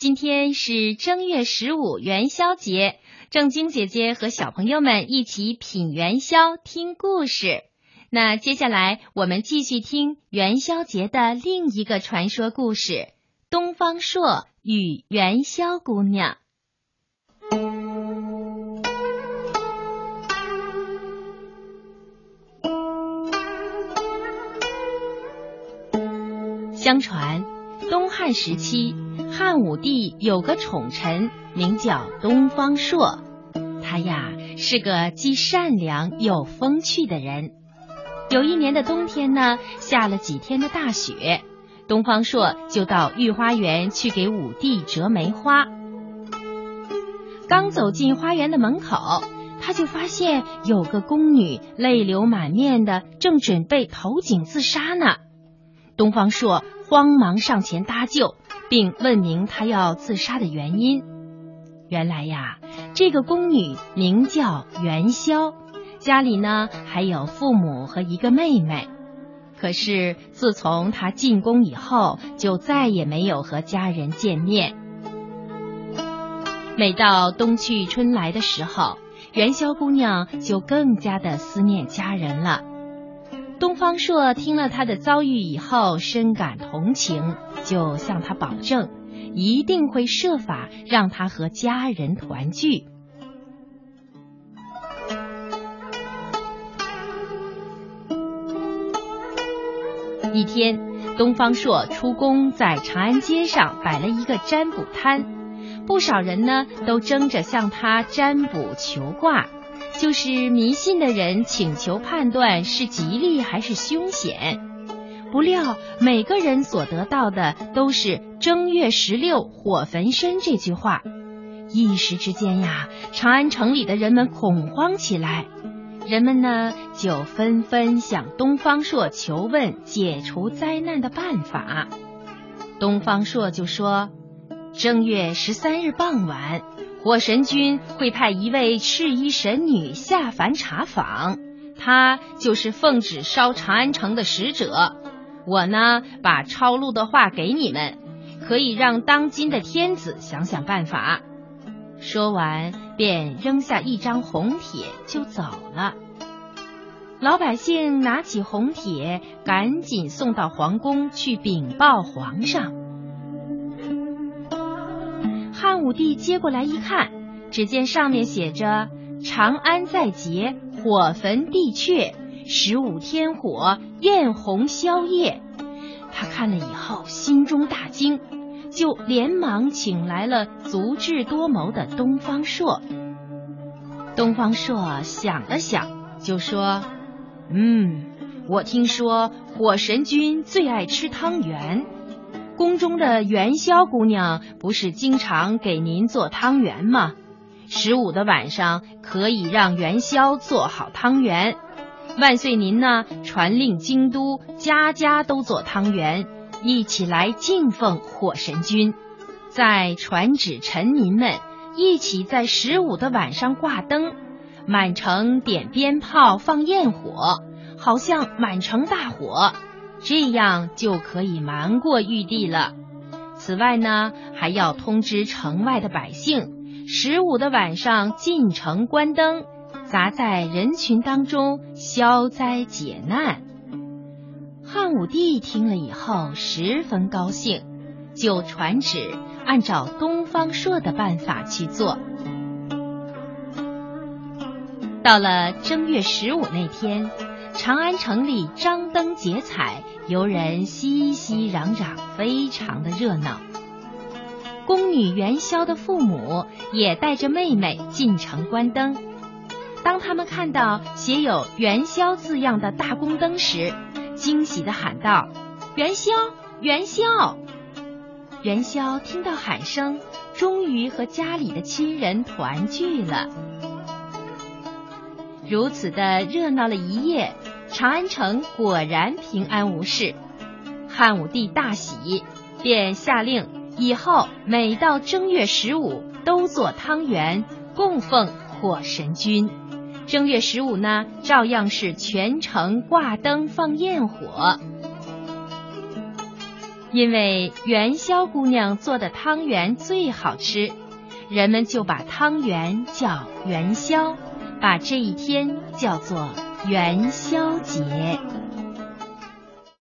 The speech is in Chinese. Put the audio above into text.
今天是正月十五元宵节，正晶姐姐和小朋友们一起品元宵、听故事。那接下来我们继续听元宵节的另一个传说故事——东方朔与元宵姑娘。相传，东汉时期，汉武帝有个宠臣，名叫东方朔。他呀是个既善良又风趣的人。有一年的冬天呢，下了几天的大雪，东方朔就到御花园去给武帝折梅花。刚走进花园的门口，他就发现有个宫女泪流满面的，正准备投井自杀呢。东方朔慌忙上前搭救，并问明他要自杀的原因。原来呀，这个宫女名叫元宵，家里呢还有父母和一个妹妹。可是自从她进宫以后，就再也没有和家人见面。每到冬去春来的时候，元宵姑娘就更加的思念家人了。东方朔听了他的遭遇以后，深感同情，就向他保证，一定会设法让他和家人团聚。一天，东方朔出宫，在长安街上摆了一个占卜摊，不少人呢都争着向他占卜求卦。就是迷信的人请求判断是吉利还是凶险，不料每个人所得到的都是“正月十六火焚身”这句话。一时之间呀，长安城里的人们恐慌起来，人们呢就纷纷向东方朔求问解除灾难的办法。东方朔就说：“正月十三日傍晚。”火神君会派一位赤衣神女下凡查访，她就是奉旨烧长安城的使者。我呢，把抄录的话给你们，可以让当今的天子想想办法。说完，便扔下一张红帖就走了。老百姓拿起红帖，赶紧送到皇宫去禀报皇上。汉武帝接过来一看，只见上面写着“长安在劫，火焚地阙，十五天火，焰红宵夜”。他看了以后，心中大惊，就连忙请来了足智多谋的东方朔。东方朔想了想，就说：“嗯，我听说火神君最爱吃汤圆。”宫中的元宵姑娘不是经常给您做汤圆吗？十五的晚上可以让元宵做好汤圆。万岁您呢，传令京都家家都做汤圆，一起来敬奉火神君。再传旨臣民们，一起在十五的晚上挂灯，满城点鞭炮放焰火，好像满城大火。这样就可以瞒过玉帝了。此外呢，还要通知城外的百姓，十五的晚上进城关灯，砸在人群当中消灾解难。汉武帝听了以后十分高兴，就传旨按照东方朔的办法去做。到了正月十五那天。长安城里张灯结彩，游人熙熙攘攘，非常的热闹。宫女元宵的父母也带着妹妹进城观灯。当他们看到写有“元宵”字样的大宫灯时，惊喜的喊道：“元宵，元宵！”元宵听到喊声，终于和家里的亲人团聚了。如此的热闹了一夜。长安城果然平安无事，汉武帝大喜，便下令以后每到正月十五都做汤圆供奉火神君。正月十五呢，照样是全城挂灯放焰火。因为元宵姑娘做的汤圆最好吃，人们就把汤圆叫元宵，把这一天叫做元宵节。